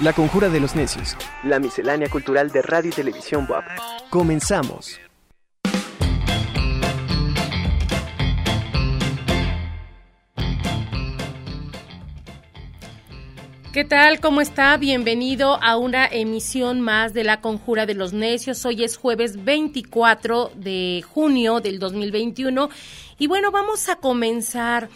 La Conjura de los Necios. La miscelánea cultural de radio y televisión WAP. Comenzamos. ¿Qué tal? ¿Cómo está? Bienvenido a una emisión más de La Conjura de los Necios. Hoy es jueves 24 de junio del 2021 y bueno, vamos a comenzar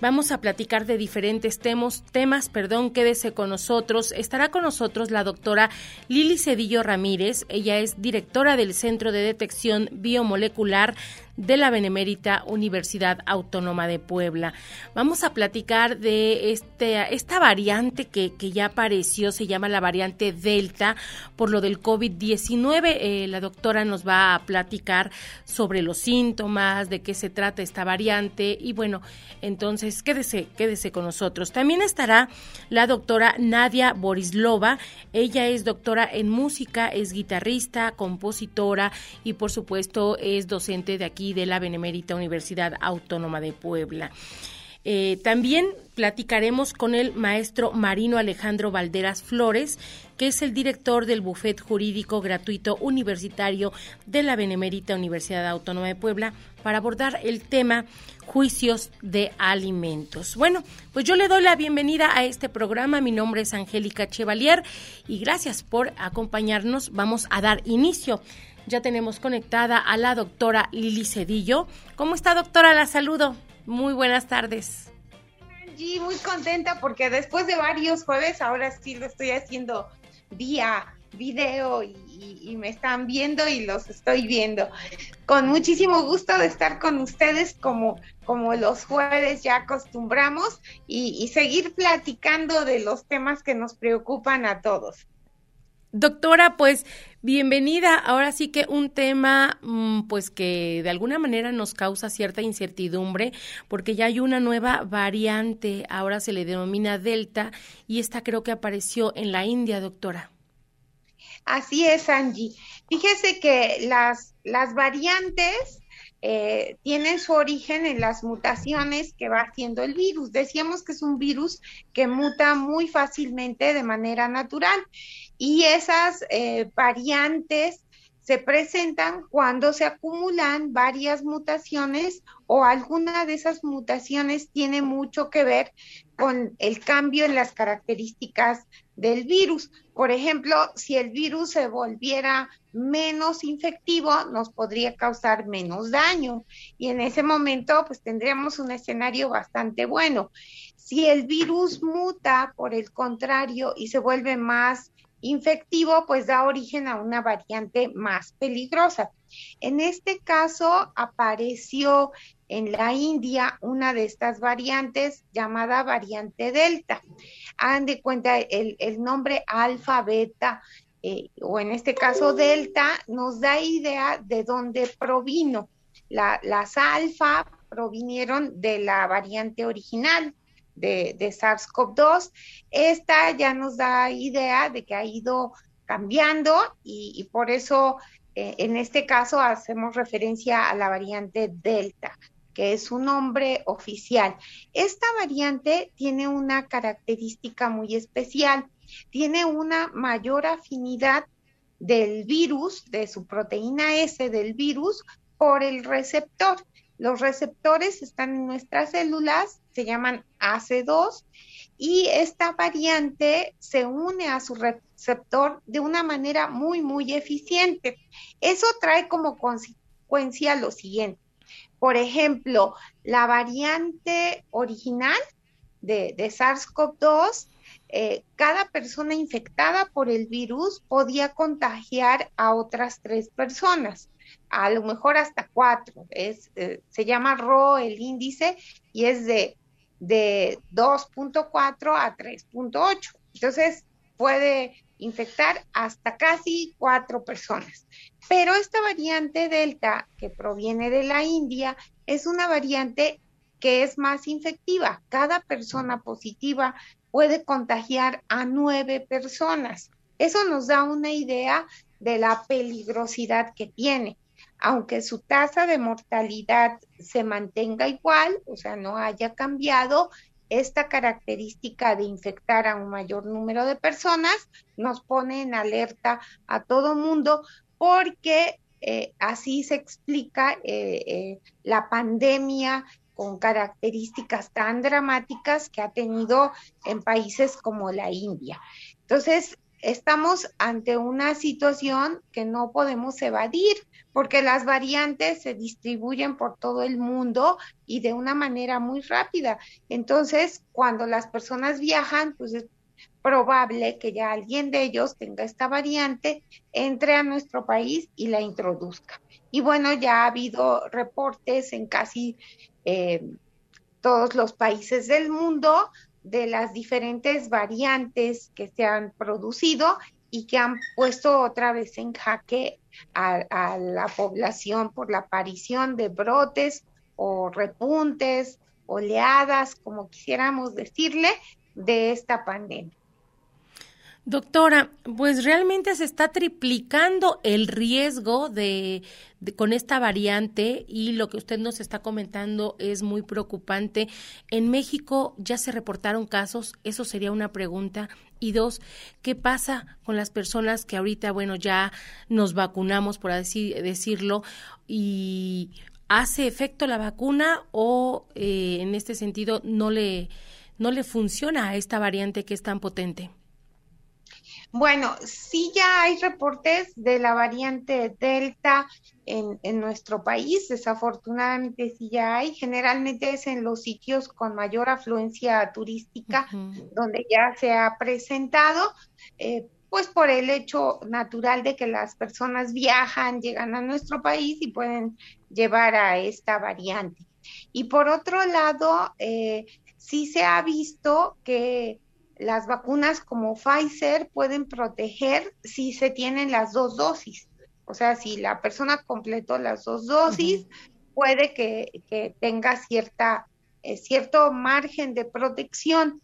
Vamos a platicar de diferentes temas, temas, perdón, quédese con nosotros. Estará con nosotros la doctora Lili Cedillo Ramírez. Ella es directora del Centro de Detección Biomolecular de la Benemérita Universidad Autónoma de Puebla. Vamos a platicar de este, esta variante que, que ya apareció, se llama la variante Delta, por lo del COVID-19. Eh, la doctora nos va a platicar sobre los síntomas, de qué se trata esta variante y bueno, entonces quédese, quédese con nosotros. También estará la doctora Nadia Borislova. Ella es doctora en música, es guitarrista, compositora y por supuesto es docente de aquí de la Benemérita Universidad Autónoma de Puebla. Eh, también platicaremos con el maestro Marino Alejandro Valderas Flores, que es el director del Bufet Jurídico Gratuito Universitario de la Benemérita Universidad Autónoma de Puebla, para abordar el tema juicios de alimentos. Bueno, pues yo le doy la bienvenida a este programa. Mi nombre es Angélica Chevalier y gracias por acompañarnos. Vamos a dar inicio ya tenemos conectada a la doctora Lili Cedillo. ¿Cómo está, doctora? La saludo. Muy buenas tardes. Angie, muy contenta porque después de varios jueves, ahora sí lo estoy haciendo vía video y, me están viendo y los estoy viendo. Con muchísimo gusto de estar con ustedes como, como los jueves ya acostumbramos y seguir platicando de los temas que nos preocupan a todos. Doctora, pues bienvenida. Ahora sí que un tema mm, pues que de alguna manera nos causa cierta incertidumbre porque ya hay una nueva variante, ahora se le denomina Delta y esta creo que apareció en la India, doctora. Así es, Angie. Fíjese que las, las variantes eh, tienen su origen en las mutaciones que va haciendo el virus. Decíamos que es un virus que muta muy fácilmente de manera natural y esas eh, variantes se presentan cuando se acumulan varias mutaciones o alguna de esas mutaciones tiene mucho que ver con el cambio en las características del virus. Por ejemplo, si el virus se volviera menos infectivo, nos podría causar menos daño y en ese momento pues tendríamos un escenario bastante bueno. Si el virus muta, por el contrario, y se vuelve más infectivo, pues da origen a una variante más peligrosa. En este caso apareció en la India una de estas variantes llamada variante Delta. Hagan de cuenta el, nombre alfa, beta, eh, o en este caso delta, nos da idea de dónde provino. las alfa provinieron de la variante original, de, SARS-CoV-2. Esta ya nos da idea de que ha ido cambiando y, por eso eh, en este caso hacemos referencia a la variante Delta que es su nombre oficial. Esta variante tiene una característica muy especial, tiene una mayor afinidad del virus, de su proteína S del virus, por el receptor. Los receptores están en nuestras células, se llaman AC2, y esta variante se une a su receptor de una manera muy, muy eficiente. Eso trae como consecuencia lo siguiente. Por ejemplo, la variante original de, SARS-CoV-2, eh, cada persona infectada por el virus podía contagiar a otras tres personas a lo mejor hasta cuatro. Es, eh, se llama RO el índice y es de, de 2.4 a 3.8. Entonces puede infectar hasta casi cuatro personas. Pero esta variante Delta, que proviene de la India, es una variante que es más infectiva. Cada persona positiva puede contagiar a nueve personas. Eso nos da una idea de la peligrosidad que tiene aunque su tasa de mortalidad se mantenga igual, o sea, no haya cambiado, esta característica de infectar a un mayor número de personas nos pone en alerta a todo mundo porque eh, así se explica eh, eh, la pandemia con características tan dramáticas que ha tenido en países como la India. Entonces, estamos ante una situación que no podemos evadir porque las variantes se distribuyen por todo el mundo y de una manera muy rápida. Entonces, cuando las personas viajan, pues es probable que ya alguien de ellos tenga esta variante, entre a nuestro país y la introduzca. Y bueno, ya ha habido reportes en casi eh, todos los países del mundo de las diferentes variantes que se han producido y que han puesto otra vez en jaque a, la población por la aparición de brotes o repuntes, oleadas, como quisiéramos decirle, de esta pandemia. Doctora, pues realmente se está triplicando el riesgo de, con esta variante y lo que usted nos está comentando es muy preocupante. En México ya se reportaron casos, eso sería una pregunta. Y dos, ¿qué pasa con las personas que ahorita, bueno, ya nos vacunamos, por así decirlo, y hace efecto la vacuna o eh, en este sentido no le, no le funciona a esta variante que es tan potente? Bueno, sí ya hay reportes de la variante Delta en, nuestro país, desafortunadamente sí ya hay, generalmente es en los sitios con mayor afluencia turística donde ya se ha presentado, eh, pues por el hecho natural de que las personas viajan, llegan a nuestro país y pueden llevar a esta variante. Y por otro lado, eh, sí se ha visto que las vacunas como Pfizer pueden proteger si se tienen las dos dosis. O sea, si la persona completó las dos dosis, puede que, tenga cierta, eh, cierto margen de protección.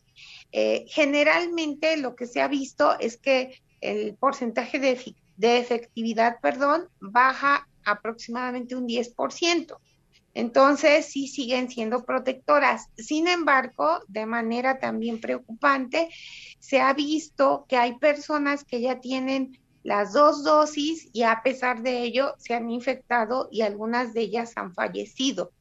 Eh, generalmente lo que se ha visto es que el porcentaje de, de efectividad, perdón, baja aproximadamente un 10%. Entonces, sí siguen siendo protectoras. Sin embargo, de manera también preocupante, se ha visto que hay personas que ya tienen las dos dosis y a pesar de ello se han infectado y algunas de ellas han fallecido.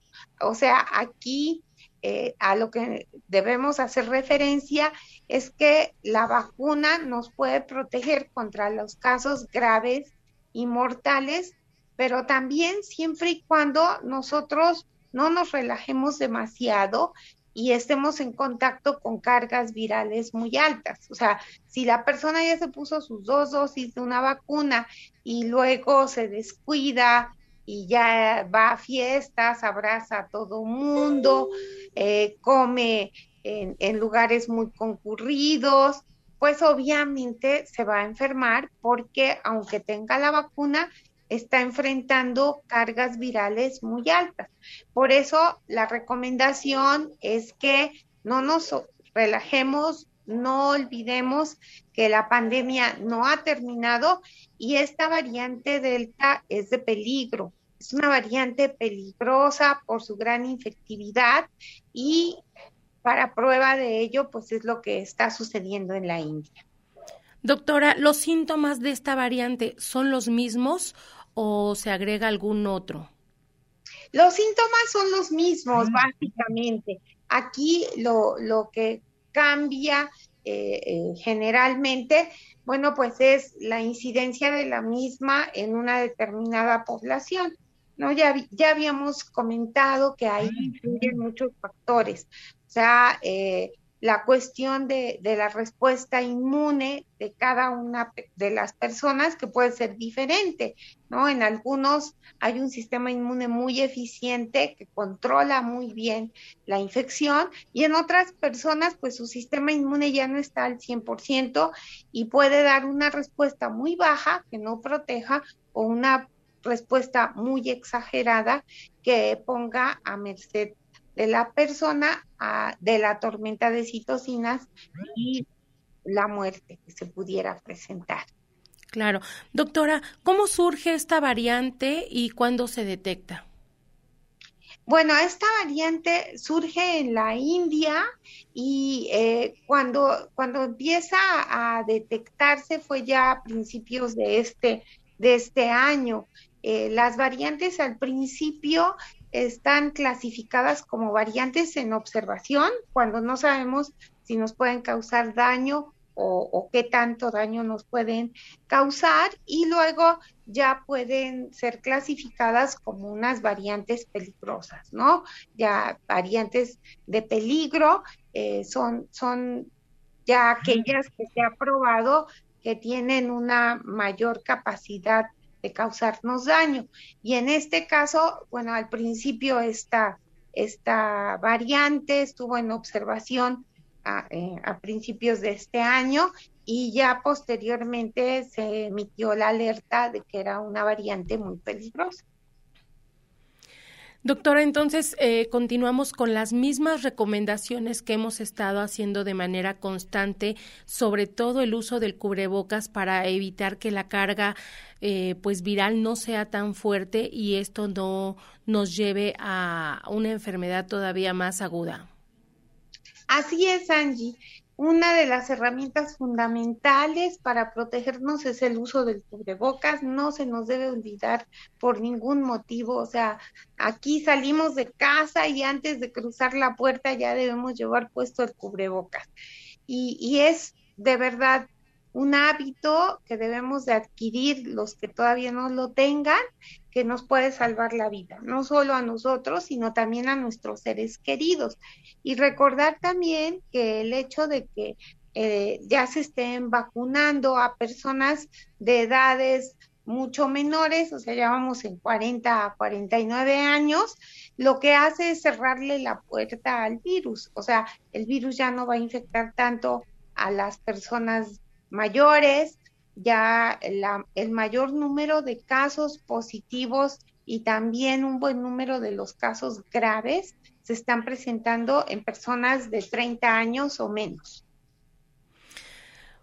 O sea, aquí eh, a lo que debemos hacer referencia es que la vacuna nos puede proteger contra los casos graves y mortales pero también siempre y cuando nosotros no nos relajemos demasiado y estemos en contacto con cargas virales muy altas. O sea, si la persona ya se puso sus dos dosis de una vacuna y luego se descuida y ya va a fiestas, abraza a todo mundo, eh, come en, en lugares muy concurridos, pues obviamente se va a enfermar porque aunque tenga la vacuna, está enfrentando cargas virales muy altas. Por eso la recomendación es que no nos relajemos, no olvidemos que la pandemia no ha terminado y esta variante Delta es de peligro. Es una variante peligrosa por su gran infectividad y para prueba de ello, pues es lo que está sucediendo en la India. Doctora, ¿los síntomas de esta variante son los mismos o se agrega algún otro? Los síntomas son los mismos, básicamente. Aquí lo, lo que cambia eh, eh, generalmente, bueno, pues es la incidencia de la misma en una determinada población. ¿no? Ya, ya habíamos comentado que ahí influyen muchos factores. O sea, eh, la cuestión de, la respuesta inmune de cada una de las personas que puede ser diferente, ¿no? En algunos hay un sistema inmune muy eficiente que controla muy bien la infección y en otras personas pues su sistema inmune ya no está al 100% y puede dar una respuesta muy baja que no proteja o una respuesta muy exagerada que ponga a merced de la persona a, de la tormenta de citocinas y la muerte que se pudiera presentar. Claro. Doctora, ¿cómo surge esta variante y cuándo se detecta? Bueno, esta variante surge en la India y eh, cuando, cuando empieza a detectarse fue ya a principios de este, de este año. Eh, las variantes al principio están clasificadas como variantes en observación, cuando no sabemos si nos pueden causar daño o, qué tanto daño nos pueden causar y luego ya pueden ser clasificadas como unas variantes peligrosas, ¿no? Ya variantes de peligro eh, son, son ya aquellas que se ha probado que tienen una mayor capacidad de causarnos daño. Y en este caso, bueno, al principio esta, esta variante estuvo en observación a, eh, a, principios de este año y ya posteriormente se emitió la alerta de que era una variante muy peligrosa. Doctora, entonces eh, continuamos con las mismas recomendaciones que hemos estado haciendo de manera constante, sobre todo el uso del cubrebocas para evitar que la carga eh, pues viral no sea tan fuerte y esto no nos lleve a una enfermedad todavía más aguda. Así es, Angie. Una de las herramientas fundamentales para protegernos es el uso del cubrebocas. No se nos debe olvidar por ningún motivo. O sea, aquí salimos de casa y antes de cruzar la puerta ya debemos llevar puesto el cubrebocas. Y, y es de verdad un hábito que debemos de adquirir los que todavía no lo tengan, que nos puede salvar la vida, no solo a nosotros, sino también a nuestros seres queridos. Y recordar también que el hecho de que eh, ya se estén vacunando a personas de edades mucho menores, o sea, ya vamos en 40 a 49 años, lo que hace es cerrarle la puerta al virus, o sea, el virus ya no va a infectar tanto a las personas mayores, ya el mayor número de casos positivos y también un buen número de los casos graves se están presentando en personas de 30 años o menos.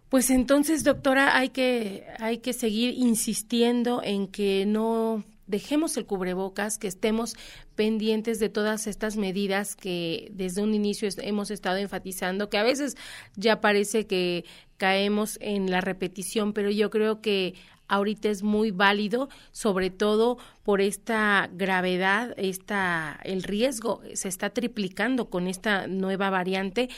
Pues entonces, doctora, hay que, hay que seguir insistiendo en que no dejemos el cubrebocas, que estemos pendientes de todas estas medidas que desde un inicio hemos estado enfatizando, que a veces ya parece que caemos en la repetición, pero yo creo que ahorita es muy válido, sobre todo por esta gravedad, esta el riesgo se está triplicando con esta nueva variante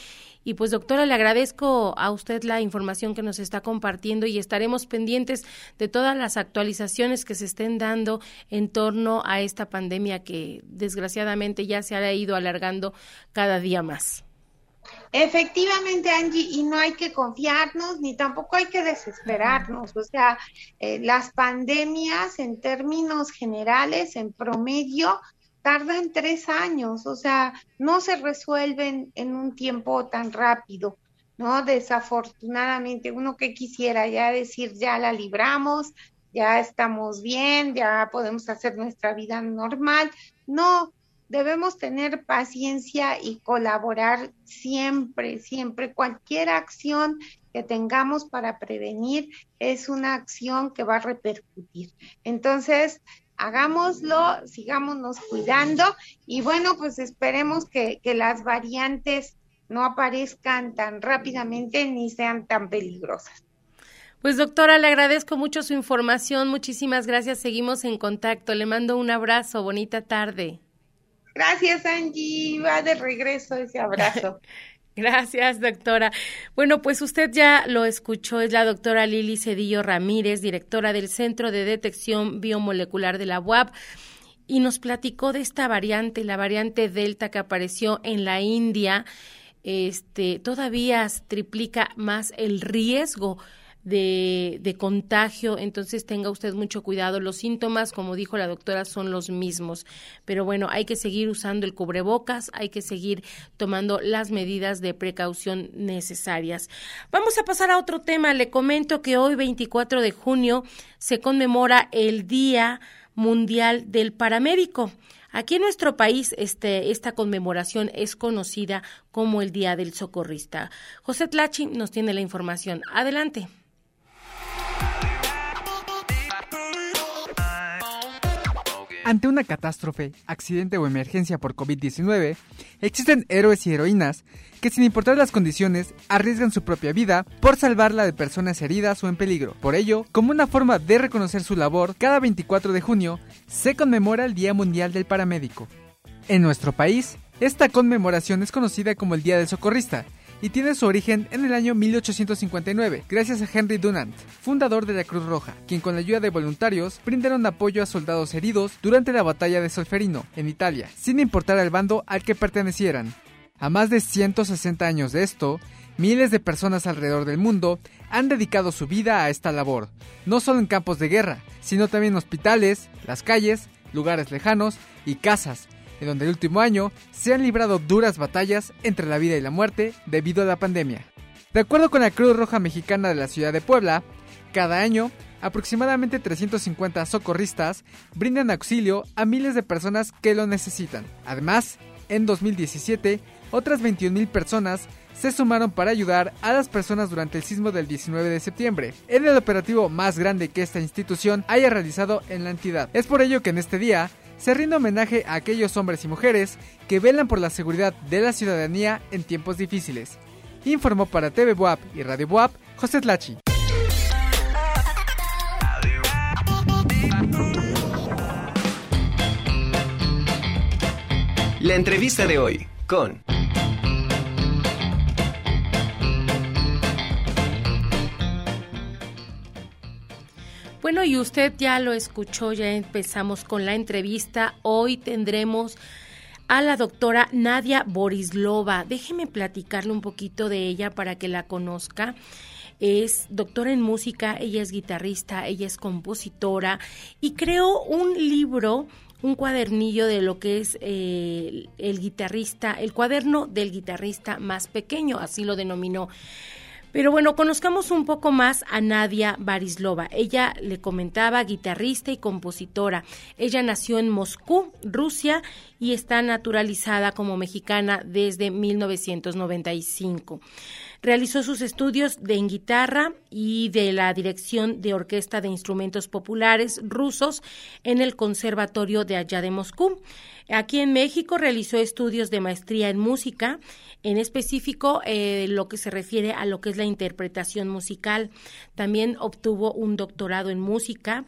y pues doctora, le agradezco a usted la información que nos está compartiendo y estaremos pendientes de todas las actualizaciones que se estén dando en torno a esta pandemia que desgraciadamente ya se ha ido alargando cada día más. Efectivamente, Angie, y no hay que confiarnos ni tampoco hay que desesperarnos. O sea, eh, las pandemias en términos generales, en promedio, tardan tres años, o sea, no se resuelven en un tiempo tan rápido, ¿no? Desafortunadamente, uno que quisiera ya decir, ya la libramos, ya estamos bien, ya podemos hacer nuestra vida normal. No, debemos tener paciencia y colaborar siempre, siempre. Cualquier acción que tengamos para prevenir es una acción que va a repercutir. Entonces, hagámoslo, sigámonos cuidando y bueno, pues esperemos que, las variantes no aparezcan tan rápidamente ni sean tan peligrosas. Pues doctora, le agradezco mucho su información, muchísimas gracias, seguimos en contacto, le mando un abrazo, bonita tarde. Gracias Angie, va de regreso ese abrazo. Gracias, doctora. Bueno, pues usted ya lo escuchó, es la doctora Lili Cedillo Ramírez, directora del Centro de Detección Biomolecular de la UAP, y nos platicó de esta variante, la variante Delta que apareció en la India. Este, todavía triplica más el riesgo de, de, contagio, entonces tenga usted mucho cuidado. Los síntomas, como dijo la doctora, son los mismos, pero bueno, hay que seguir usando el cubrebocas, hay que seguir tomando las medidas de precaución necesarias. Vamos a pasar a otro tema. Le comento que hoy, 24 de junio, se conmemora el Día Mundial del Paramédico. Aquí en nuestro país este, esta conmemoración es conocida como el Día del Socorrista. José Tlachi nos tiene la información. Adelante. Ante una catástrofe, accidente o emergencia por COVID-19, existen héroes y heroínas que sin importar las condiciones arriesgan su propia vida por salvarla de personas heridas o en peligro. Por ello, como una forma de reconocer su labor, cada 24 de junio se conmemora el Día Mundial del Paramédico. En nuestro país, esta conmemoración es conocida como el Día del Socorrista y tiene su origen en el año 1859, gracias a Henry Dunant, fundador de la Cruz Roja, quien con la ayuda de voluntarios brindaron apoyo a soldados heridos durante la batalla de Solferino, en Italia, sin importar al bando al que pertenecieran. A más de 160 años de esto, miles de personas alrededor del mundo han dedicado su vida a esta labor, no solo en campos de guerra, sino también en hospitales, las calles, lugares lejanos y casas, en donde el último año se han librado duras batallas entre la vida y la muerte debido a la pandemia. De acuerdo con la Cruz Roja Mexicana de la ciudad de Puebla, cada año aproximadamente 350 socorristas brindan auxilio a miles de personas que lo necesitan. Además, en 2017, otras 21.000 personas se sumaron para ayudar a las personas durante el sismo del 19 de septiembre, en el operativo más grande que esta institución haya realizado en la entidad. Es por ello que en este día se rinde homenaje a aquellos hombres y mujeres que velan por la seguridad de la ciudadanía en tiempos difíciles. Informó para TV Buap y Radio Buap José Tlachi. La entrevista de hoy con... Bueno, y usted ya lo escuchó, ya empezamos con la entrevista. Hoy tendremos a la doctora Nadia Borislova. Déjeme platicarle un poquito de ella para que la conozca. Es doctora en música, ella es guitarrista, ella es compositora y creó un libro un cuadernillo de lo que es eh, el guitarrista, el cuaderno del guitarrista más pequeño, así lo denominó. Pero bueno, conozcamos un poco más a Nadia Barislova. Ella le comentaba, guitarrista y compositora. Ella nació en Moscú, Rusia, y está naturalizada como mexicana desde 1995. Realizó sus estudios de en guitarra y de la dirección de orquesta de instrumentos populares rusos en el Conservatorio de allá de Moscú. Aquí en México realizó estudios de maestría en música, en específico eh, lo que se refiere a lo que es la interpretación musical. También obtuvo un doctorado en música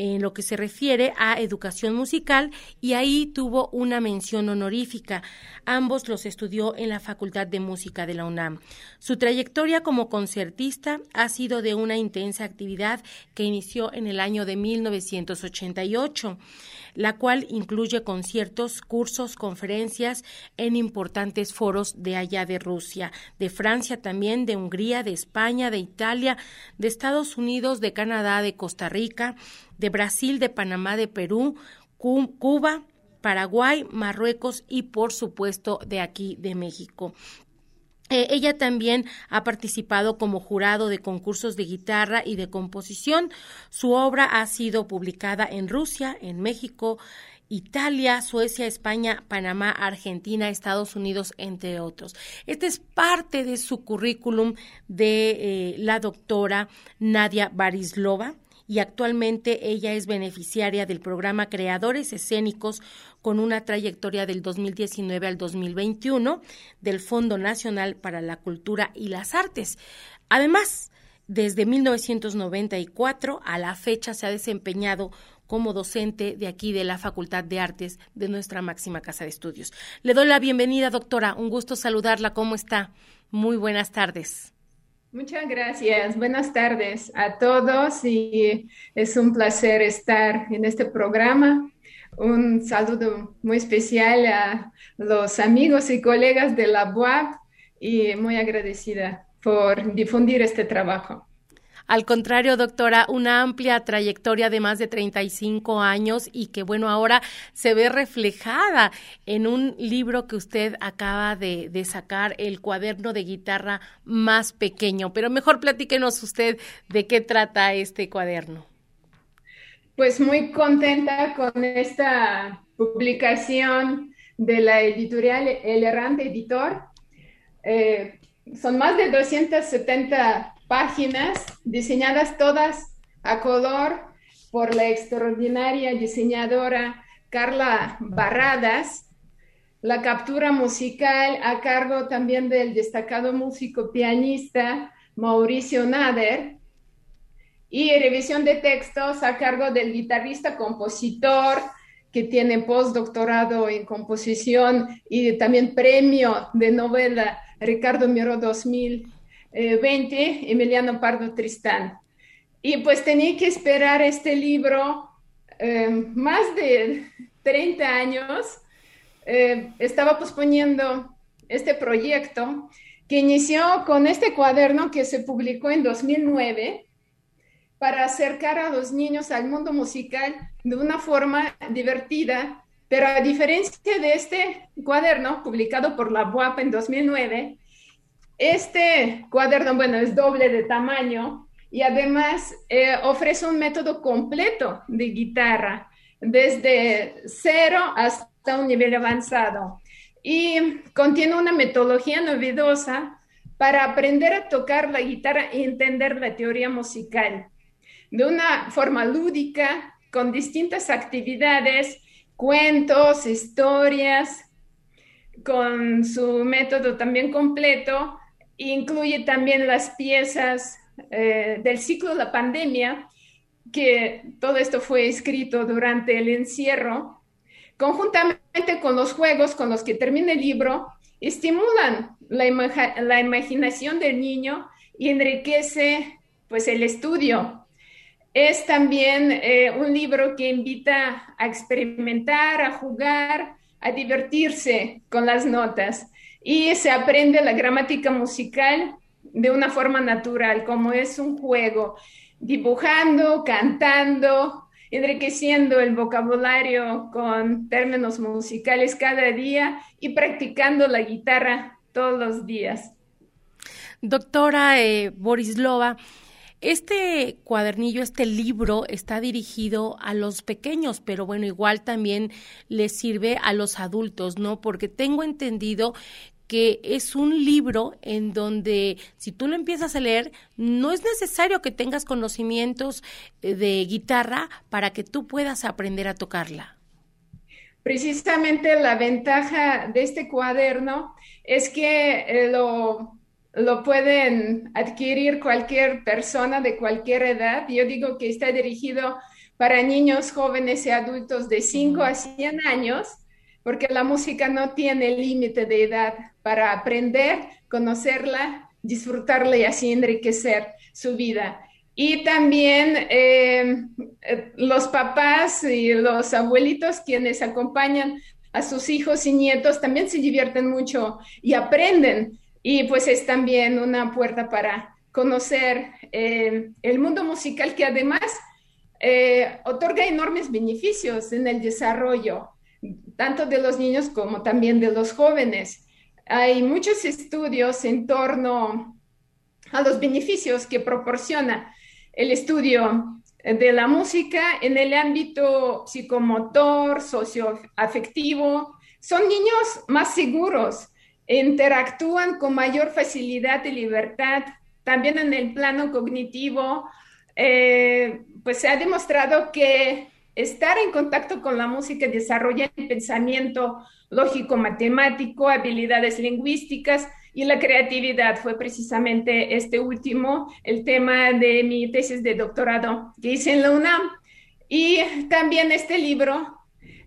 en lo que se refiere a educación musical y ahí tuvo una mención honorífica. Ambos los estudió en la Facultad de Música de la UNAM. Su trayectoria como concertista ha sido de una intensa actividad que inició en el año de 1988 la cual incluye conciertos, cursos, conferencias en importantes foros de allá de Rusia, de Francia también, de Hungría, de España, de Italia, de Estados Unidos, de Canadá, de Costa Rica, de Brasil, de Panamá, de Perú, Cuba, Paraguay, Marruecos y por supuesto de aquí de México. Eh, ella también ha participado como jurado de concursos de guitarra y de composición. Su obra ha sido publicada en Rusia, en México, Italia, Suecia, España, Panamá, Argentina, Estados Unidos, entre otros. Este es parte de su currículum de eh, la doctora Nadia Barislova y actualmente ella es beneficiaria del programa Creadores Escénicos con una trayectoria del 2019 al 2021 del Fondo Nacional para la Cultura y las Artes. Además, desde 1994 a la fecha se ha desempeñado como docente de aquí de la Facultad de Artes de nuestra máxima casa de estudios. Le doy la bienvenida, doctora. Un gusto saludarla. ¿Cómo está? Muy buenas tardes. Muchas gracias. Buenas tardes a todos y es un placer estar en este programa. Un saludo muy especial a los amigos y colegas de la BUAP y muy agradecida por difundir este trabajo. Al contrario, doctora, una amplia trayectoria de más de 35 años y que, bueno, ahora se ve reflejada en un libro que usted acaba de, sacar, el cuaderno de guitarra más pequeño. Pero mejor platíquenos usted de qué trata este cuaderno. Pues muy contenta con esta publicación de la editorial El Errante Editor. Eh, son más de 270 páginas diseñadas todas a color por la extraordinaria diseñadora Carla Barradas, la captura musical a cargo también del destacado músico pianista Mauricio Nader. Y revisión de textos a cargo del guitarrista compositor que tiene postdoctorado en composición y también premio de novela Ricardo Miro 2020, Emiliano Pardo Tristán. Y pues tenía que esperar este libro eh, más de 30 años. Eh, estaba posponiendo este proyecto que inició con este cuaderno que se publicó en 2009 para acercar a los niños al mundo musical de una forma divertida, pero a diferencia de este cuaderno publicado por la BUAP en 2009, este cuaderno, bueno, es doble de tamaño y además eh, ofrece un método completo de guitarra, desde cero hasta un nivel avanzado. Y contiene una metodología novedosa para aprender a tocar la guitarra y entender la teoría musical de una forma lúdica, con distintas actividades, cuentos, historias, con su método también completo. Incluye también las piezas eh, del ciclo de la pandemia, que todo esto fue escrito durante el encierro, conjuntamente con los juegos con los que termina el libro, estimulan la, la imaginación del niño y enriquece pues el estudio. Es también eh, un libro que invita a experimentar, a jugar, a divertirse con las notas y se aprende la gramática musical de una forma natural, como es un juego, dibujando, cantando, enriqueciendo el vocabulario con términos musicales cada día y practicando la guitarra todos los días. Doctora eh, Borislova, este cuadernillo, este libro está dirigido a los pequeños, pero bueno, igual también les sirve a los adultos, ¿no? Porque tengo entendido que es un libro en donde si tú lo empiezas a leer, no es necesario que tengas conocimientos eh, de guitarra para que tú puedas aprender a tocarla. Precisamente la ventaja de este cuaderno es que eh, lo lo pueden adquirir cualquier persona de cualquier edad. Yo digo que está dirigido para niños, jóvenes y adultos de 5 a 100 años, porque la música no tiene límite de edad para aprender, conocerla, disfrutarla y así enriquecer su vida. Y también eh, eh, los papás y los abuelitos quienes acompañan a sus hijos y nietos también se divierten mucho y aprenden y pues es también una puerta para conocer eh, el mundo musical que además eh, otorga enormes beneficios en el desarrollo, tanto de los niños como también de los jóvenes. Hay muchos estudios en torno a los beneficios que proporciona el estudio de la música en el ámbito psicomotor, socioafectivo. Son niños más seguros, interactúan con mayor facilidad y libertad. También en el plano cognitivo, eh, pues se ha demostrado que estar en contacto con la música desarrolla el pensamiento lógico-matemático, habilidades lingüísticas y la creatividad. Fue precisamente este último el tema de mi tesis de doctorado que hice en la UNAM. Y también este libro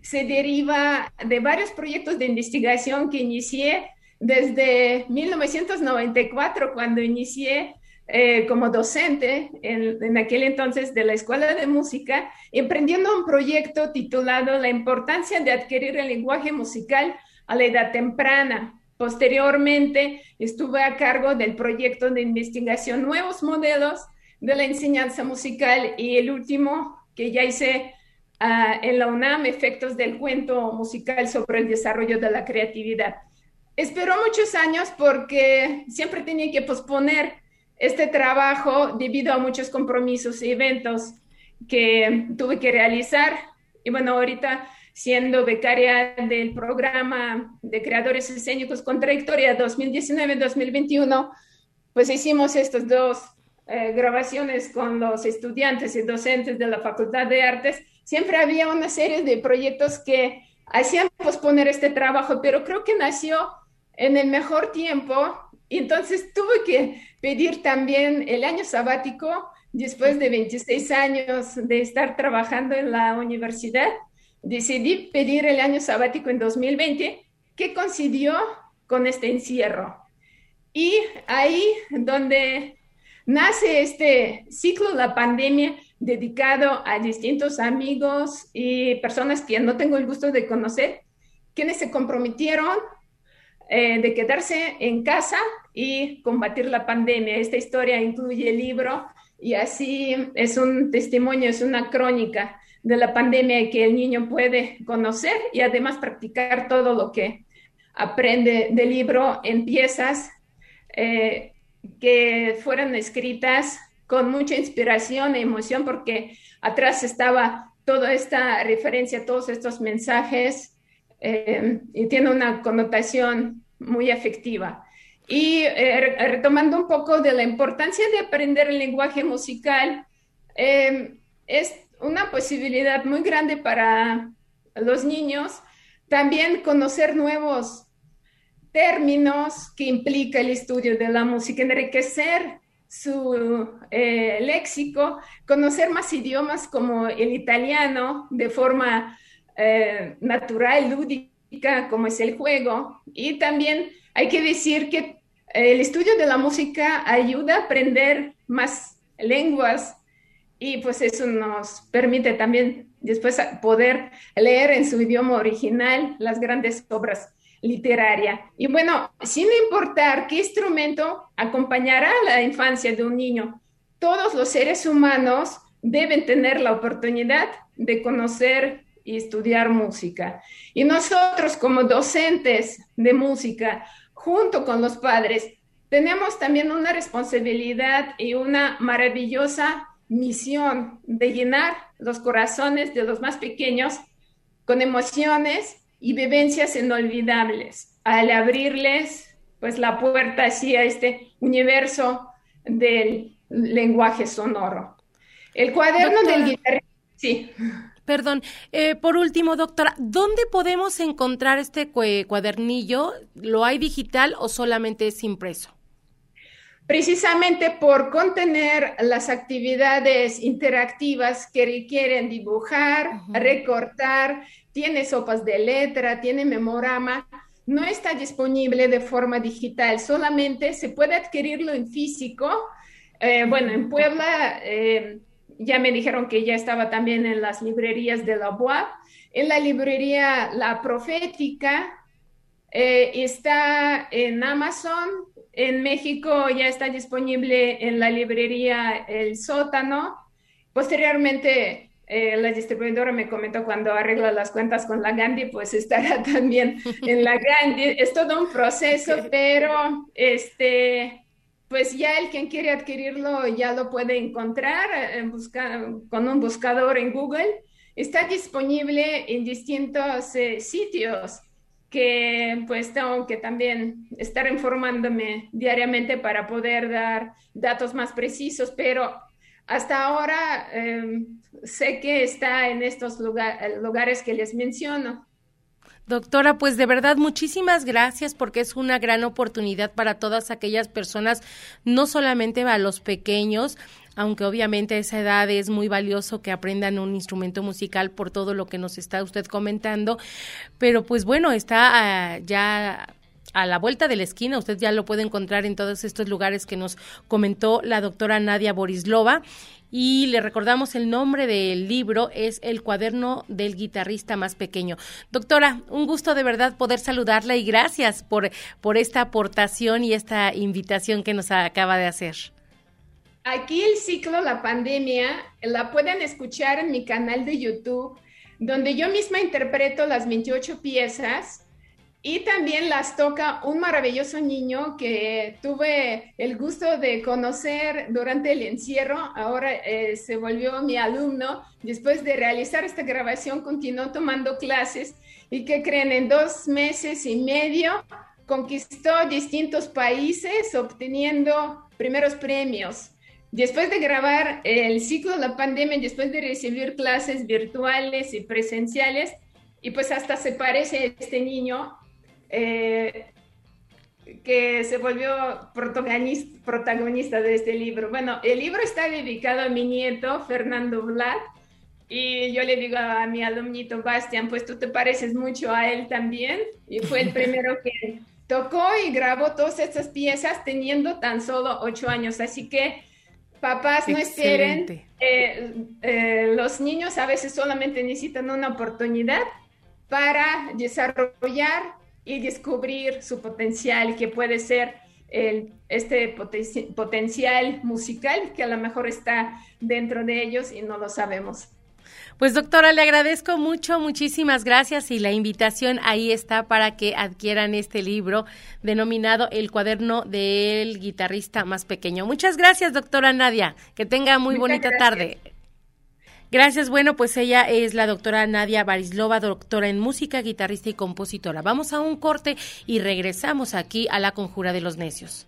se deriva de varios proyectos de investigación que inicié desde 1994, cuando inicié eh, como docente en, aquel entonces de la Escuela de Música, emprendiendo un proyecto titulado La importancia de adquirir el lenguaje musical a la edad temprana. Posteriormente, estuve a cargo del proyecto de investigación Nuevos Modelos de la Enseñanza Musical y el último que ya hice ah, en la UNAM, Efectos del Cuento Musical sobre el Desarrollo de la Creatividad. Esperó muchos años porque siempre tenía que posponer este trabajo debido a muchos compromisos y eventos que tuve que realizar. Y bueno, ahorita siendo becaria del programa de creadores escénicos con trayectoria 2019-2021, pues hicimos estas dos eh, grabaciones con los estudiantes y docentes de la Facultad de Artes siempre había una serie de proyectos que hacían posponer este trabajo, pero creo que nació en el mejor tiempo y entonces tuve que pedir también el año sabático después de 26 años de estar trabajando en la universidad. Decidí pedir el año sabático en 2020, que coincidió con este encierro. Y ahí donde nace este ciclo, la pandemia, dedicado a distintos amigos y personas que no tengo el gusto de conocer, quienes se comprometieron eh, de quedarse en casa y combatir la pandemia. Esta historia incluye el libro y así es un testimonio, es una crónica de la pandemia que el niño puede conocer y además practicar todo lo que aprende del libro en piezas eh, que fueron escritas con mucha inspiración e emoción porque atrás estaba toda esta referencia, todos estos mensajes eh, y tiene una connotación muy afectiva. Y eh, retomando un poco de la importancia de aprender el lenguaje musical, eh, es una posibilidad muy grande para los niños también conocer nuevos términos que implica el estudio de la música, enriquecer su eh, léxico, conocer más idiomas como el italiano de forma eh, natural, lúdica, como es el juego. Y también hay que decir que el estudio de la música ayuda a aprender más lenguas y pues eso nos permite también después poder leer en su idioma original las grandes obras literaria. Y bueno, sin importar qué instrumento acompañará la infancia de un niño, todos los seres humanos deben tener la oportunidad de conocer y estudiar música. Y nosotros como docentes de música, junto con los padres, tenemos también una responsabilidad y una maravillosa misión de llenar los corazones de los más pequeños con emociones y vivencias inolvidables al abrirles pues la puerta así a este universo del lenguaje sonoro. El cuaderno del guitarrista, sí. Perdón, eh, por último, doctora, ¿dónde podemos encontrar este cuadernillo? ¿Lo hay digital o solamente es impreso? Precisamente por contener las actividades interactivas que requieren dibujar, recortar tiene sopas de letra, tiene memorama, no está disponible de forma digital, solamente se puede adquirirlo en físico. Eh, bueno, en Puebla eh, ya me dijeron que ya estaba también en las librerías de la UAP. En la librería La Profética eh, está en Amazon. En México ya está disponible en la librería El Sótano. Posteriormente eh, la distribuidora me comentó cuando arregla las cuentas con la Gandhi, pues estará también en la Gandhi. Es todo un proceso, pero este, pues ya el quien quiere adquirirlo ya lo puede encontrar en con un buscador en Google. Está disponible en distintos eh, sitios que pues tengo que también estar informándome diariamente para poder dar datos más precisos, pero hasta ahora em, sé que está en estos lugares que les menciono. Doctora, pues de verdad muchísimas gracias porque es una gran oportunidad para todas aquellas personas, no solamente a los pequeños, aunque obviamente a esa edad es muy valioso que aprendan un instrumento musical por todo lo que nos está usted comentando, pero pues bueno, está ah, ya a la vuelta de la esquina. Usted ya lo puede encontrar en todos estos lugares que nos comentó la doctora Nadia Borislova. Y le recordamos el nombre del libro, es El cuaderno del guitarrista más pequeño. Doctora, un gusto de verdad poder saludarla y gracias por, por esta aportación y esta invitación que nos acaba de hacer. Aquí el ciclo La Pandemia la pueden escuchar en mi canal de YouTube, donde yo misma interpreto las 28 piezas y también las toca un maravilloso niño que tuve el gusto de conocer durante el encierro. Ahora eh, se volvió mi alumno. Después de realizar esta grabación, continuó tomando clases y que creen, en dos meses y medio conquistó distintos países obteniendo primeros premios. después de grabar el ciclo de la pandemia, después de recibir clases virtuales y presenciales, y pues hasta se parece a este niño eh, que se volvió protagonista, protagonista de este libro. Bueno, el libro está dedicado a mi nieto, Fernando Vlad, y yo le digo a mi alumnito Bastian, pues tú te pareces mucho a él también, y fue el primero que tocó y grabó todas estas piezas teniendo tan solo ocho años, así que papás no esperen, eh, eh, los niños a veces solamente necesitan una oportunidad para desarrollar y descubrir su potencial, que puede ser el, este potencial musical que a lo mejor está dentro de ellos y no lo sabemos. Pues doctora, le agradezco mucho, muchísimas gracias y la invitación ahí está para que adquieran este libro denominado El cuaderno del guitarrista más pequeño. Muchas gracias, doctora Nadia. Que tenga muy bonita tarde. Gracias. Bueno, pues ella es la doctora Nadia Barislova, doctora en música, guitarrista y compositora. Vamos a un corte y regresamos aquí a la Conjura de los Necios.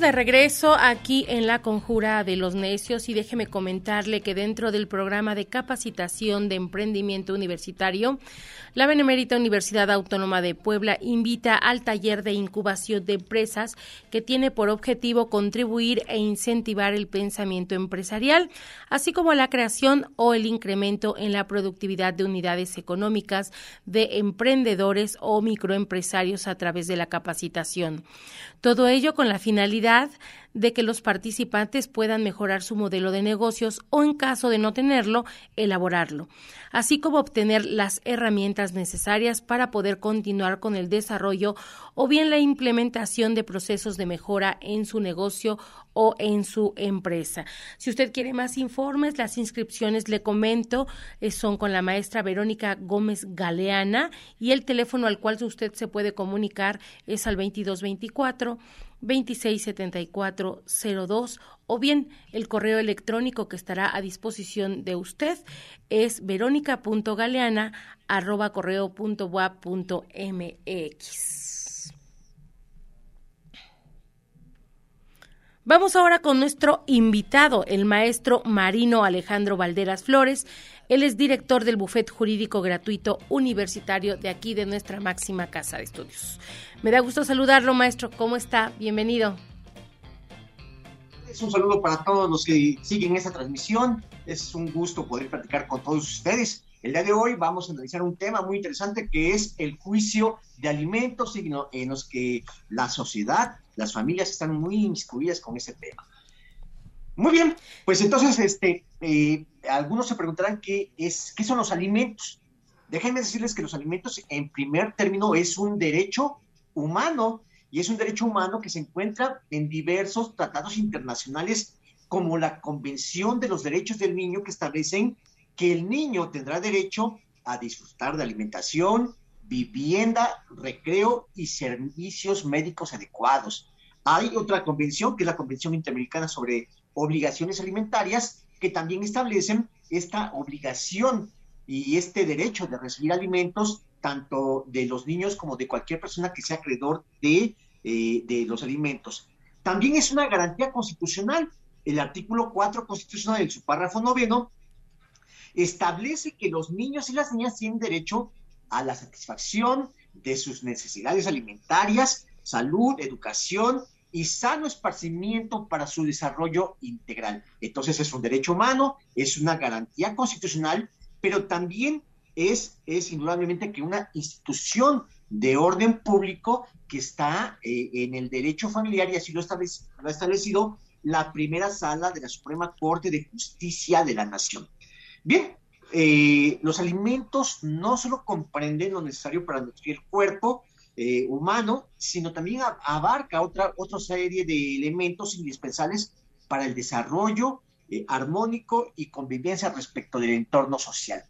De regreso aquí en la Conjura de los Necios y déjeme comentarle que dentro del programa de capacitación de emprendimiento universitario, la Benemérita Universidad Autónoma de Puebla invita al taller de incubación de empresas que tiene por objetivo contribuir e incentivar el pensamiento empresarial, así como la creación o el incremento en la productividad de unidades económicas de emprendedores o microempresarios a través de la capacitación. Todo ello con la finalidad comunidad de que los participantes puedan mejorar su modelo de negocios o, en caso de no tenerlo, elaborarlo, así como obtener las herramientas necesarias para poder continuar con el desarrollo o bien la implementación de procesos de mejora en su negocio o en su empresa. Si usted quiere más informes, las inscripciones, le comento, eh, son con la maestra Verónica Gómez Galeana y el teléfono al cual usted se puede comunicar es al 2224 267402 o bien el correo electrónico que estará a disposición de usted es verónica.galeana arroba correo punto punto mx. Vamos ahora con nuestro invitado, el maestro Marino Alejandro Valderas Flores. Él es director del Bufet Jurídico Gratuito Universitario de aquí, de nuestra máxima casa de estudios. Me da gusto saludarlo, maestro. ¿Cómo está? Bienvenido. Es un saludo para todos los que siguen esta transmisión. Es un gusto poder platicar con todos ustedes. El día de hoy vamos a analizar un tema muy interesante que es el juicio de alimentos en los que la sociedad, las familias están muy inmiscuidas con ese tema. Muy bien, pues entonces, este, eh, algunos se preguntarán qué, es, qué son los alimentos. Déjenme decirles que los alimentos, en primer término, es un derecho humano y es un derecho humano que se encuentra en diversos tratados internacionales como la Convención de los Derechos del Niño que establecen que el niño tendrá derecho a disfrutar de alimentación, vivienda, recreo y servicios médicos adecuados. Hay otra convención, que es la Convención Interamericana sobre obligaciones alimentarias que también establecen esta obligación y este derecho de recibir alimentos tanto de los niños como de cualquier persona que sea acreedor de, eh, de los alimentos. También es una garantía constitucional. El artículo 4 constitucional en su párrafo noveno establece que los niños y las niñas tienen derecho a la satisfacción de sus necesidades alimentarias, salud, educación y sano esparcimiento para su desarrollo integral. Entonces es un derecho humano, es una garantía constitucional, pero también es, es indudablemente que una institución de orden público que está eh, en el derecho familiar y así lo, ha establecido la primera sala de la Suprema Corte de Justicia de la Nación. Bien, eh, los alimentos no solo comprenden lo necesario para nutrir el cuerpo, eh, humano, sino también abarca otra, otra serie de elementos indispensables para el desarrollo eh, armónico y convivencia respecto del entorno social.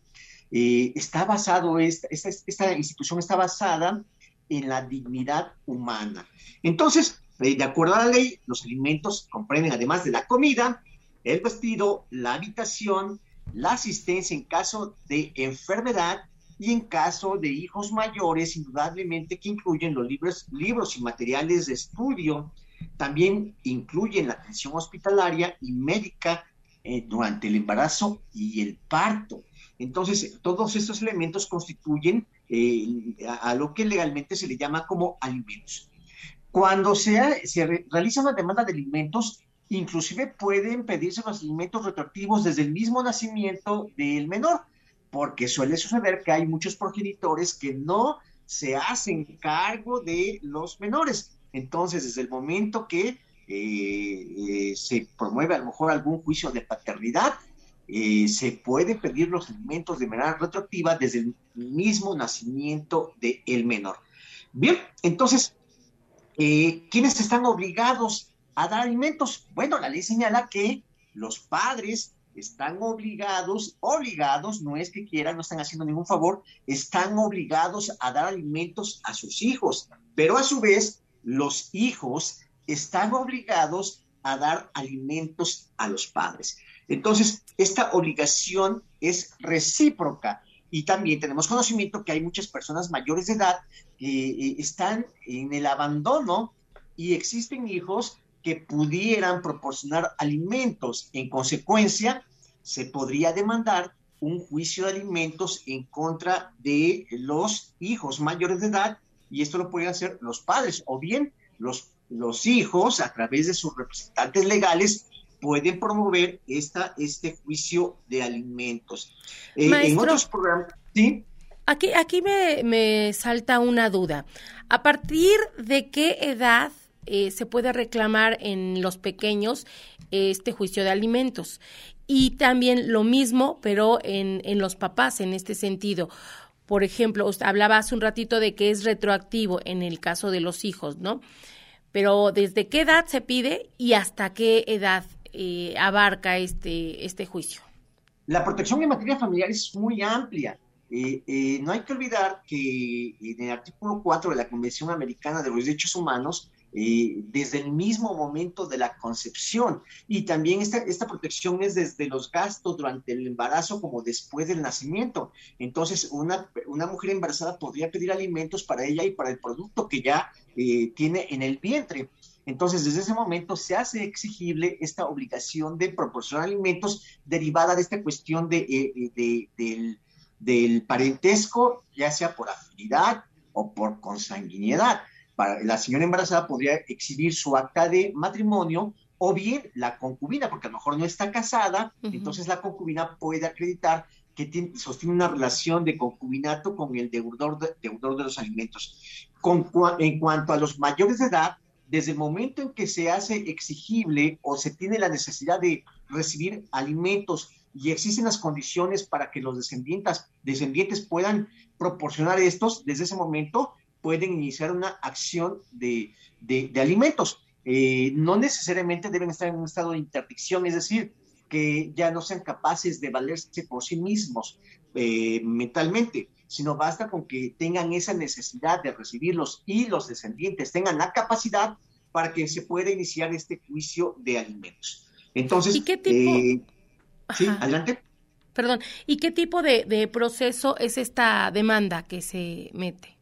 Eh, está basado, esta, institución está basada en la dignidad humana. Entonces, de acuerdo a la ley, los alimentos comprenden, además de la comida, el vestido, la habitación, la asistencia en caso de enfermedad y en caso de hijos mayores, indudablemente que incluyen los libros, libros y materiales de estudio, también incluyen la atención hospitalaria y médica eh, durante el embarazo y el parto. Entonces, todos estos elementos constituyen eh, a, lo que legalmente se le llama como alimentos. Cuando se, se realiza una demanda de alimentos, inclusive pueden pedirse los alimentos retroactivos desde el mismo nacimiento del menor, porque suele suceder que hay muchos progenitores que no se hacen cargo de los menores. Entonces, desde el momento que eh, eh, se promueve a lo mejor algún juicio de paternidad, eh, se puede pedir los alimentos de manera retroactiva desde el mismo nacimiento del menor. Bien, entonces, ¿quiénes están obligados a dar alimentos? Bueno, la ley señala que los padres están obligados, obligados, no es que quieran, no están haciendo ningún favor, están obligados a dar alimentos a sus hijos, pero a su vez los hijos están obligados a dar alimentos a los padres. Entonces, esta obligación es recíproca y también tenemos conocimiento que hay muchas personas mayores de edad que eh, están en el abandono y existen hijos que pudieran proporcionar alimentos. En consecuencia, se podría demandar un juicio de alimentos en contra de los hijos mayores de edad y esto lo pueden hacer los padres o bien los, los hijos a través de sus representantes legales pueden promover esta, este juicio de alimentos. Eh, en otros programas, ¿sí? Aquí, aquí me, me, salta una duda. ¿A partir de qué edad eh, se puede reclamar en los pequeños este juicio de alimentos? Y también lo mismo, pero en, en los papás en este sentido. Por ejemplo, usted hablaba hace un ratito de que es retroactivo en el caso de los hijos, ¿no? Pero ¿desde qué edad se pide y hasta qué edad eh, abarca este, este juicio? La protección en materia familiar es muy amplia. Eh, eh, no hay que olvidar que en el artículo 4 de la Convención Americana de los Derechos Humanos desde el mismo momento de la concepción. Y también esta, esta protección es desde los gastos durante el embarazo como después del nacimiento. Entonces, una, una mujer embarazada podría pedir alimentos para ella y para el producto que ya eh, tiene en el vientre. Entonces, desde ese momento se hace exigible esta obligación de proporcionar alimentos derivada de esta cuestión de, eh, de, del, del parentesco, ya sea por afinidad o por consanguinidad la señora embarazada podría exhibir su acta de matrimonio o bien la concubina, porque a lo mejor no está casada, entonces la concubina puede acreditar que sostiene una relación de concubinato con el deudor de, deudor de los alimentos. en cuanto a los mayores de edad, desde el momento en que se hace exigible o se tiene la necesidad de recibir alimentos y existen las condiciones para que los descendientes, descendientes puedan proporcionar estos, desde ese momento pueden iniciar una acción de, alimentos. Eh, no necesariamente deben estar en un estado de interdicción, es decir, que ya no sean capaces de valerse por sí mismos eh, mentalmente, sino basta con que tengan esa necesidad de recibirlos y los descendientes tengan la capacidad para que se pueda iniciar este juicio de alimentos. Entonces, ¿y qué tipo? Eh, sí, adelante. Perdón, ¿y qué tipo de proceso es esta demanda que se mete?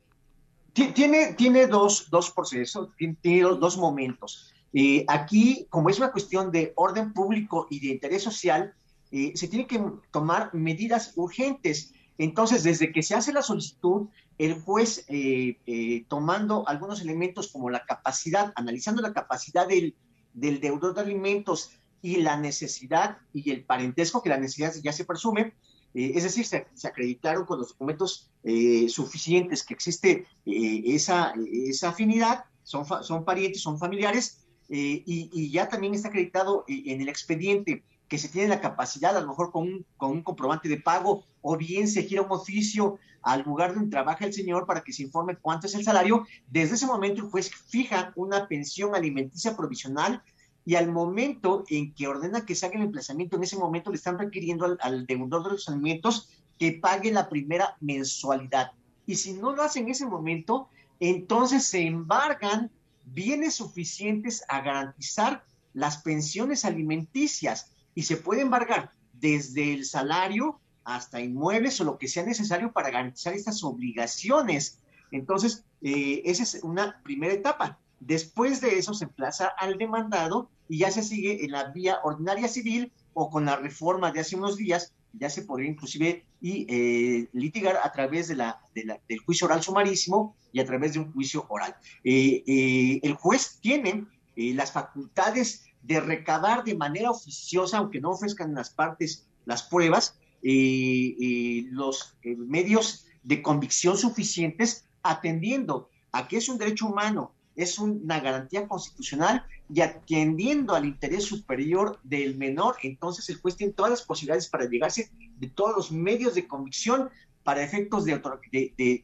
Tiene, tiene dos, dos procesos, tiene dos, momentos. Eh, aquí, como es una cuestión de orden público y de interés social, eh, se tienen que tomar medidas urgentes. Entonces, desde que se hace la solicitud, el juez, eh, tomando algunos elementos como la capacidad, analizando la capacidad del, del deudor de alimentos y la necesidad y el parentesco, que la necesidad ya se presume, eh, es decir, se, acreditaron con los documentos eh, suficientes que existe eh, esa, esa afinidad, son, son parientes, son familiares, y, ya también está acreditado en el expediente que se tiene la capacidad, a lo mejor con un, con un comprobante de pago, o bien se gira un oficio al lugar donde trabaja el señor para que se informe cuánto es el salario, desde ese momento el juez fija una pensión alimenticia provisional y al momento en que ordena que se haga el emplazamiento, en ese momento le están requiriendo al, deudor de los alimentos que pague la primera mensualidad. Y si no lo hace en ese momento, entonces se embargan bienes suficientes a garantizar las pensiones alimenticias. Y se puede embargar desde el salario hasta inmuebles o lo que sea necesario para garantizar estas obligaciones. Entonces, eh, esa es una primera etapa. Después de eso se emplaza al demandado y ya se sigue en la vía ordinaria civil o con la reforma de hace unos días, ya se podría inclusive y, eh, litigar a través de la, del juicio oral sumarísimo y a través de un juicio oral. Eh, el juez tiene las facultades de recabar de manera oficiosa, aunque no ofrezcan las partes las pruebas, los medios de convicción suficientes atendiendo a que es un derecho humano, es una garantía constitucional y atendiendo al interés superior del menor, entonces el juez tiene todas las posibilidades para llegarse de todos los medios de convicción para efectos de,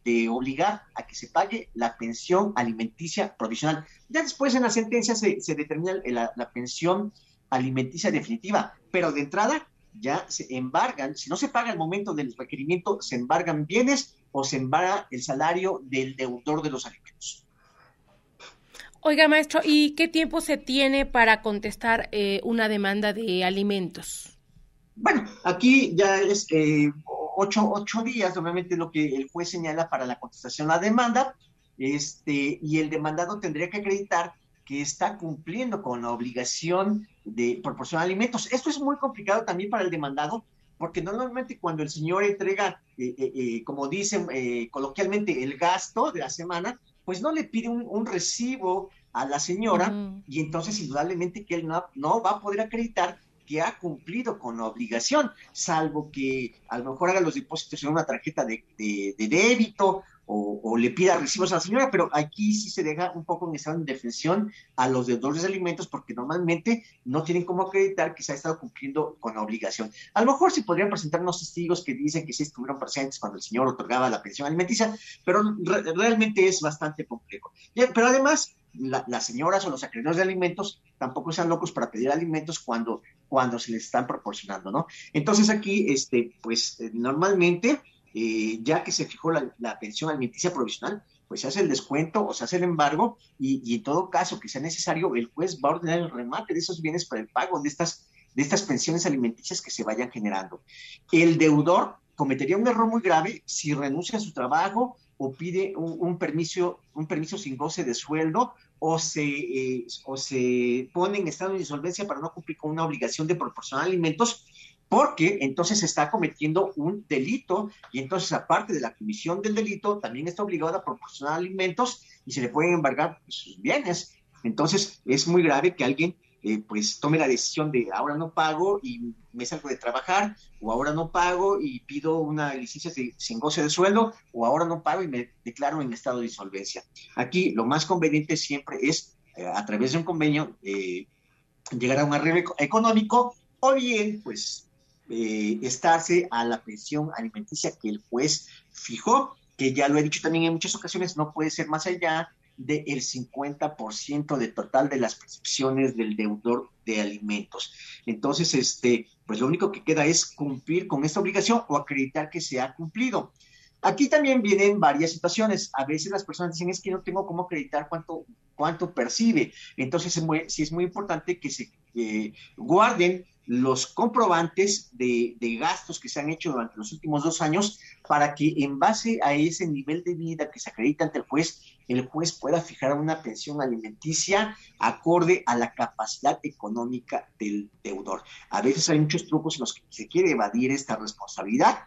de, obligar a que se pague la pensión alimenticia provisional. Ya después en la sentencia se, determina la, la pensión alimenticia definitiva, pero de entrada ya se embargan, si no se paga el momento del requerimiento, se embargan bienes o se embarga el salario del deudor de los alimentos. Oiga, maestro, ¿y qué tiempo se tiene para contestar eh, una demanda de alimentos? Bueno, aquí ya es eh, ocho, ocho, días, obviamente lo que el juez señala para la contestación a la demanda, este, y el demandado tendría que acreditar que está cumpliendo con la obligación de proporcionar alimentos. Esto es muy complicado también para el demandado, porque normalmente cuando el señor entrega, eh, eh, eh, como dicen coloquialmente, el gasto de la semana, pues no le pide un, recibo a la señora y entonces indudablemente que él no, no va a poder acreditar que ha cumplido con la obligación, salvo que a lo mejor haga los depósitos en una tarjeta de, débito o, le pida recibos a la señora, pero aquí sí se deja un poco en estado de indefensión a los deudores de alimentos porque normalmente no tienen cómo acreditar que se ha estado cumpliendo con la obligación. A lo mejor se podrían presentar unos testigos que dicen que sí estuvieron presentes cuando el señor otorgaba la pensión alimenticia, pero realmente es bastante complejo. Pero además, las señoras o los acreedores de alimentos tampoco sean locos para pedir alimentos cuando, cuando se les están proporcionando, ¿no? Entonces aquí, este, pues eh, normalmente eh, ya que se fijó la, pensión alimenticia provisional, pues se hace el descuento o se hace el embargo y, en todo caso que sea necesario, el juez va a ordenar el remate de esos bienes para el pago de estas, de estas pensiones alimenticias que se vayan generando. El deudor cometería un error muy grave si renuncia a su trabajo o pide un, permiso, un permiso sin goce de sueldo o se, eh, o se pone en estado de insolvencia para no cumplir con una obligación de proporcionar alimentos porque entonces está cometiendo un delito y entonces aparte de la comisión del delito también está obligado a proporcionar alimentos y se le pueden embargar sus bienes. Entonces es muy grave que alguien eh, pues tome la decisión de ahora no pago y me salgo de trabajar o ahora no pago y pido una licencia sin goce de sueldo o ahora no pago y me declaro en estado de insolvencia. Aquí lo más conveniente siempre es eh, a través de un convenio eh, llegar a un arreglo económico o bien pues estarse a la pensión alimenticia que el juez fijó, que ya lo he dicho también en muchas ocasiones, no puede ser más allá del 50% de total de las percepciones del deudor de alimentos. Entonces, este, pues lo único que queda es cumplir con esta obligación o acreditar que se ha cumplido. Aquí también vienen varias situaciones. A veces las personas dicen es que no tengo cómo acreditar cuánto, cuánto percibe. Entonces, sí es muy importante que se guarden los comprobantes de, gastos que se han hecho durante los últimos dos años para que en base a ese nivel de vida que se acredita ante el juez, el juez pueda fijar una pensión alimenticia acorde a la capacidad económica del deudor. A veces hay muchos trucos en los que se quiere evadir esta responsabilidad.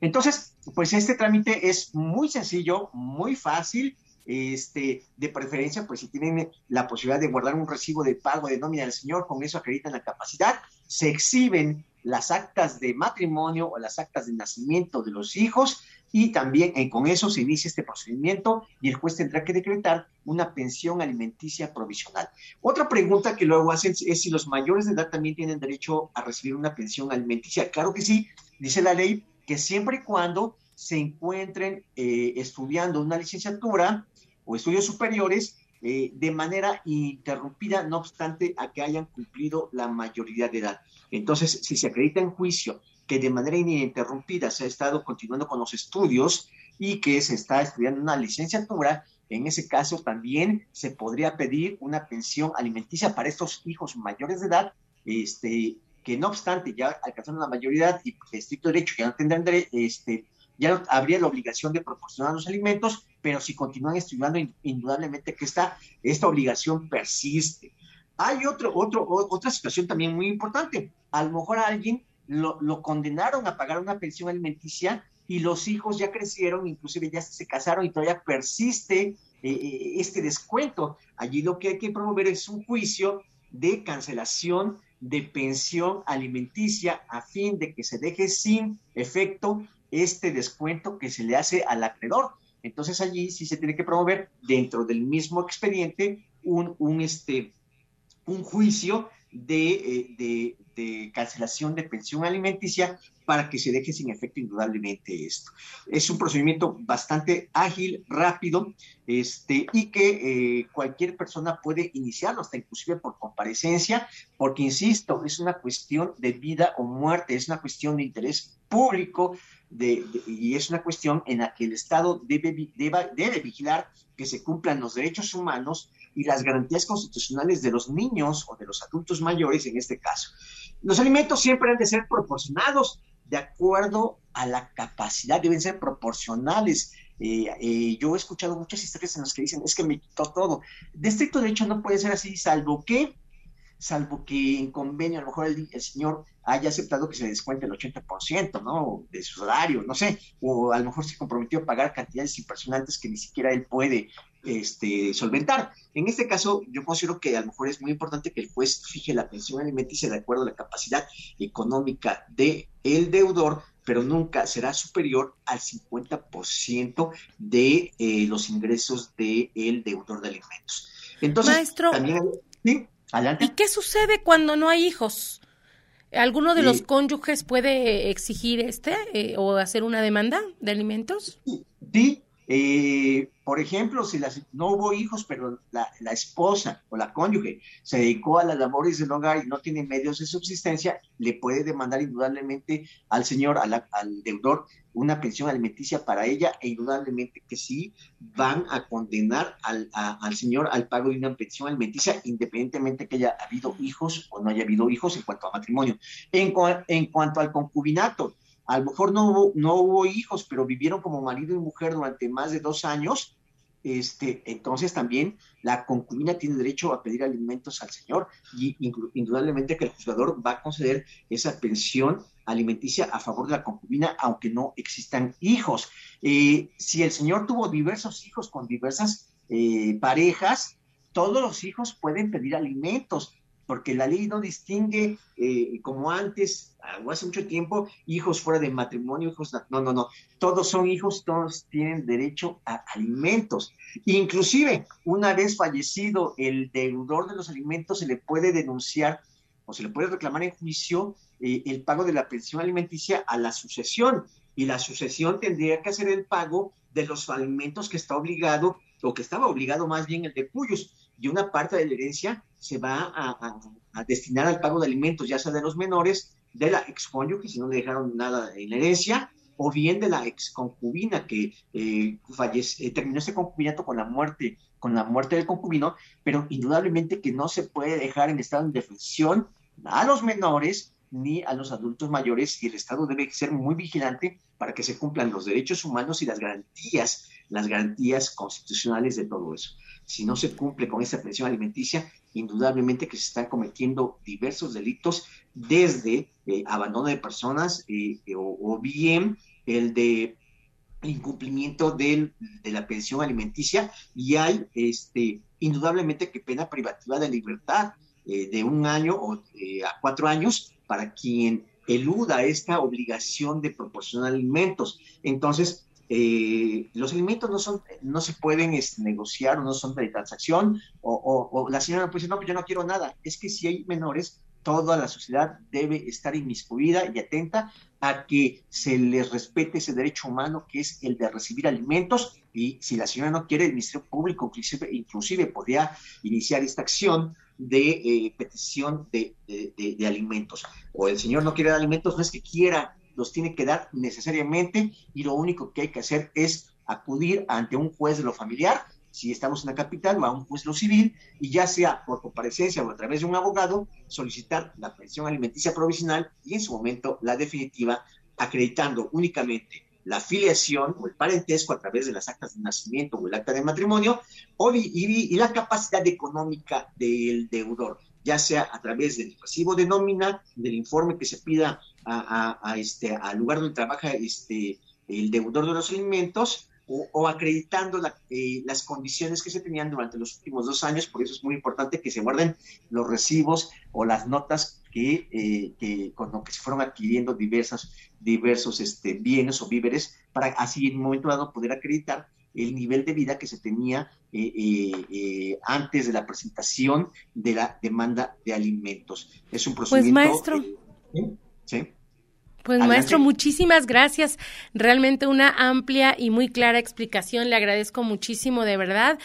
Entonces, pues este trámite es muy sencillo, muy fácil este, de preferencia, pues si tienen la posibilidad de guardar un recibo de pago de nómina del señor, con eso acreditan la capacidad, se exhiben las actas de matrimonio o las actas de nacimiento de los hijos y también eh, con eso se inicia este procedimiento y el juez tendrá que decretar una pensión alimenticia provisional. Otra pregunta que luego hacen es si los mayores de edad también tienen derecho a recibir una pensión alimenticia. Claro que sí, dice la ley que siempre y cuando se encuentren eh, estudiando una licenciatura o estudios superiores eh, de manera interrumpida, no obstante a que hayan cumplido la mayoría de edad. Entonces, si se acredita en juicio que de manera ininterrumpida se ha estado continuando con los estudios y que se está estudiando una licenciatura, en ese caso también se podría pedir una pensión alimenticia para estos hijos mayores de edad este, que no obstante ya alcanzaron la mayoría y de estricto derecho ya no tendrán este, ya habría la obligación de proporcionar los alimentos, pero si continúan estudiando, indudablemente que esta, esta obligación persiste. Hay otro, otro, otra situación también muy importante. A lo mejor alguien lo, condenaron a pagar una pensión alimenticia y los hijos ya crecieron, inclusive ya se casaron y todavía persiste eh, eh, este descuento. Allí lo que hay que promover es un juicio de cancelación de pensión alimenticia a fin de que se deje sin efecto este descuento que se le hace al acreedor. Entonces allí sí se tiene que promover dentro del mismo expediente un, un, este, un juicio de, eh, de, cancelación de pensión alimenticia para que se deje sin efecto indudablemente esto. Es un procedimiento bastante ágil, rápido, este, y que eh, cualquier persona puede iniciarlo, hasta inclusive por comparecencia, porque, insisto, es una cuestión de vida o muerte, es una cuestión de interés público, de, y es una cuestión en la que el Estado debe, debe vigilar que se cumplan los derechos humanos y las garantías constitucionales de los niños o de los adultos mayores en este caso. Los alimentos siempre han de ser proporcionados de acuerdo a la capacidad, deben ser proporcionales. Eh, eh, yo he escuchado muchas historias en las que dicen, es que me quitó todo. De estricto derecho no puede ser así, salvo que salvo que en convenio a lo mejor el, señor haya aceptado que se descuente el 80%, ¿no? De su salario, no sé, o a lo mejor se comprometió a pagar cantidades impresionantes que ni siquiera él puede este, solventar. En este caso, yo considero que a lo mejor es muy importante que el juez fije la pensión alimenticia de acuerdo a la capacidad económica del el deudor, pero nunca será superior al 50% de eh, los ingresos del el deudor de alimentos. Entonces, Maestro, también, ¿sí? ¿Y qué sucede cuando no hay hijos? ¿Alguno de los cónyuges puede exigir este eh, o hacer una demanda de alimentos? Sí, eh, por ejemplo, si no hubo hijos, pero la, esposa o la cónyuge se dedicó a las labores del hogar y no tiene medios de subsistencia, le puede demandar indudablemente al señor, al deudor, una pensión alimenticia para ella e indudablemente que sí van a condenar al, señor al pago de una pensión alimenticia independientemente que haya habido hijos o no haya habido hijos en cuanto a matrimonio. En cuanto al concubinato, a lo mejor no hubo, no hubo hijos, pero vivieron como marido y mujer durante más de dos años, este, entonces también la concubina tiene derecho a pedir alimentos al señor y indudablemente que el juzgador va a conceder esa pensión alimenticia a favor de la concubina, aunque no existan hijos. Eh, si el señor tuvo diversos hijos con diversas eh, parejas, todos los hijos pueden pedir alimentos porque la ley no distingue eh, como antes, hace mucho tiempo, hijos fuera de matrimonio, hijos, no, no, no, todos son hijos, todos tienen derecho a alimentos. Inclusive, una vez fallecido el deudor de los alimentos, se le puede denunciar o se le puede reclamar en juicio eh, el pago de la pensión alimenticia a la sucesión, y la sucesión tendría que hacer el pago de los alimentos que está obligado, o que estaba obligado más bien el de cuyos, y una parte de la herencia se va a, destinar al pago de alimentos, ya sea de los menores, de la ex que si no le dejaron nada en la herencia, o bien de la ex concubina que eh, eh, terminó ese concubinato con la muerte con la muerte del concubino, pero indudablemente que no se puede dejar en estado de indefensión a los menores ni a los adultos mayores y el Estado debe ser muy vigilante para que se cumplan los derechos humanos y las garantías, las garantías constitucionales de todo eso si no se cumple con esa pensión alimenticia, indudablemente que se están cometiendo diversos delitos, desde eh, abandono de personas eh, o, bien el de incumplimiento de la pensión alimenticia y hay este, indudablemente que pena privativa de libertad eh, de un año o a cuatro años para quien eluda esta obligación de proporcionar alimentos. Entonces, eh, los alimentos no son, no se pueden este, negociar o no son de transacción, o, la señora puede decir, no, pues yo no quiero nada. Es que si hay menores, toda la sociedad debe estar inmiscuida y atenta a que se les respete ese derecho humano que es el de recibir alimentos y si la señora no quiere, el Ministerio Público inclusive, podría iniciar esta acción de eh, petición de, de, alimentos. O el señor no quiere alimentos, no es que quiera los tiene que dar necesariamente y lo único que hay que hacer es acudir ante un juez de lo familiar si estamos en la capital, va a un juez lo civil y ya sea por comparecencia o a través de un abogado, solicitar la pensión alimenticia provisional y en su momento la definitiva, acreditando únicamente la filiación o el parentesco a través de las actas de nacimiento o el acta de matrimonio o, y, la capacidad económica del deudor, ya sea a través del recibo de nómina, del informe que se pida a, este, al lugar donde trabaja este, el deudor de los alimentos o, acreditando eh, las condiciones que se tenían durante los últimos dos años. Por eso es muy importante que se guarden los recibos o las notas que, eh, con lo que se fueron adquiriendo diversas, diversos este, bienes o víveres para así en un momento dado poder acreditar el nivel de vida que se tenía eh, antes de la presentación de la demanda de alimentos. Es un pues, procedimiento. Pues maestro. ¿Sí? Pues maestro, muchísimas gracias. Realmente una amplia y muy clara explicación. Le agradezco muchísimo de verdad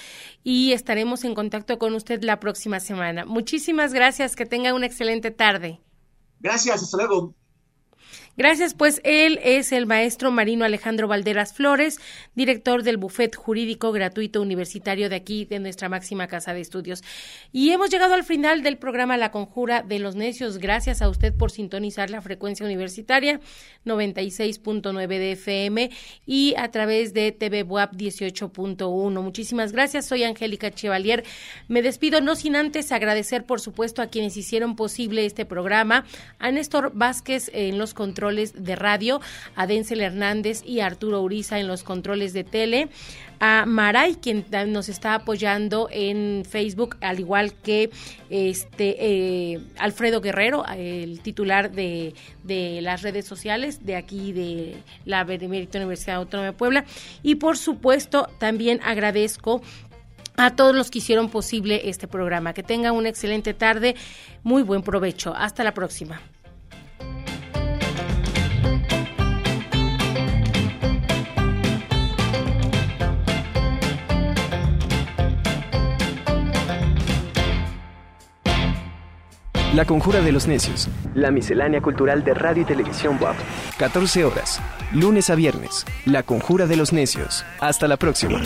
y estaremos en contacto con usted la próxima semana. Muchísimas gracias. Que tenga una excelente tarde. Gracias. Hasta luego. Gracias, pues él es el maestro Marino Alejandro Valderas Flores, director del Bufet Jurídico Gratuito Universitario de aquí, de nuestra máxima casa de estudios. Y hemos llegado al final del programa La Conjura de los Necios. Gracias a usted por sintonizar la frecuencia universitaria 96.9 de FM y a través de TV WAP 18.1. Muchísimas gracias. Soy Angélica Chevalier. Me despido no sin antes agradecer, por supuesto, a quienes hicieron posible este programa, a Néstor Vázquez en los controles de radio, a Denzel Hernández y Arturo Uriza en los controles de tele, a Maray, quien nos está apoyando en Facebook, al igual que este eh, Alfredo Guerrero, el titular de, de, las redes sociales de aquí de la Benemérita Universidad Autónoma de Puebla. Y por supuesto, también agradezco a todos los que hicieron posible este programa. Que tengan una excelente tarde, muy buen provecho. Hasta la próxima. La Conjura de los Necios. La miscelánea cultural de radio y televisión WAP. 14 horas, lunes a viernes. La Conjura de los Necios. Hasta la próxima.